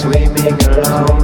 Swimming alone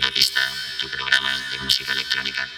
Revista, tu programa de música electrónica.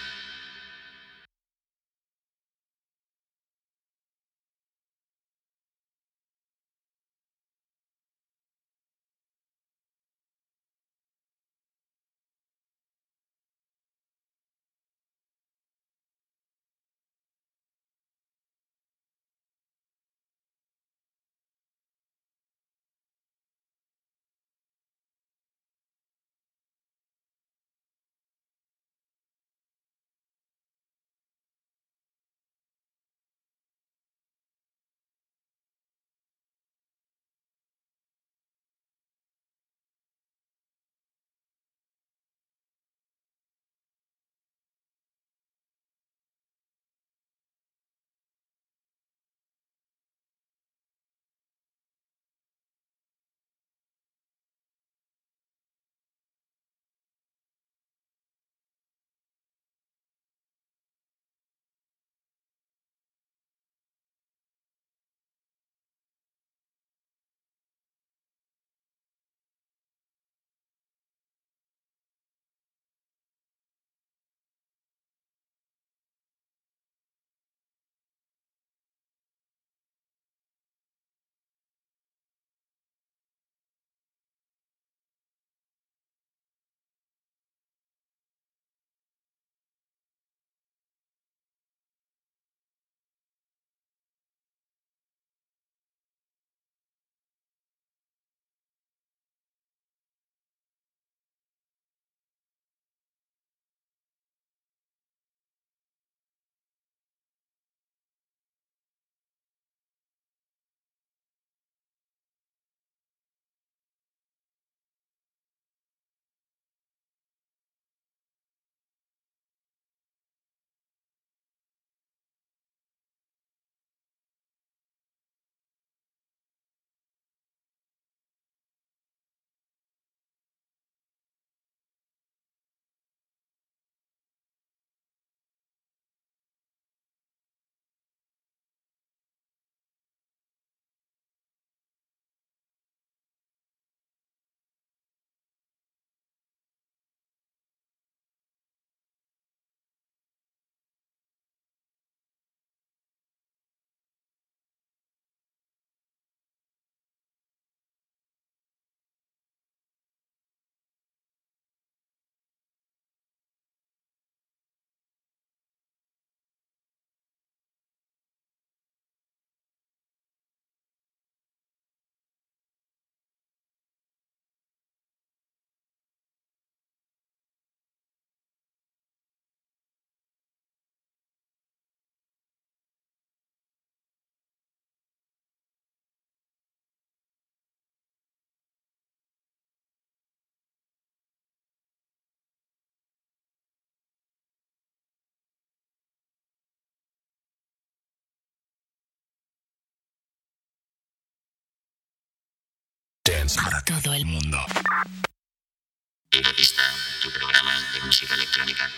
Dance para todo el mundo. Revista, tu programa de música electrónica.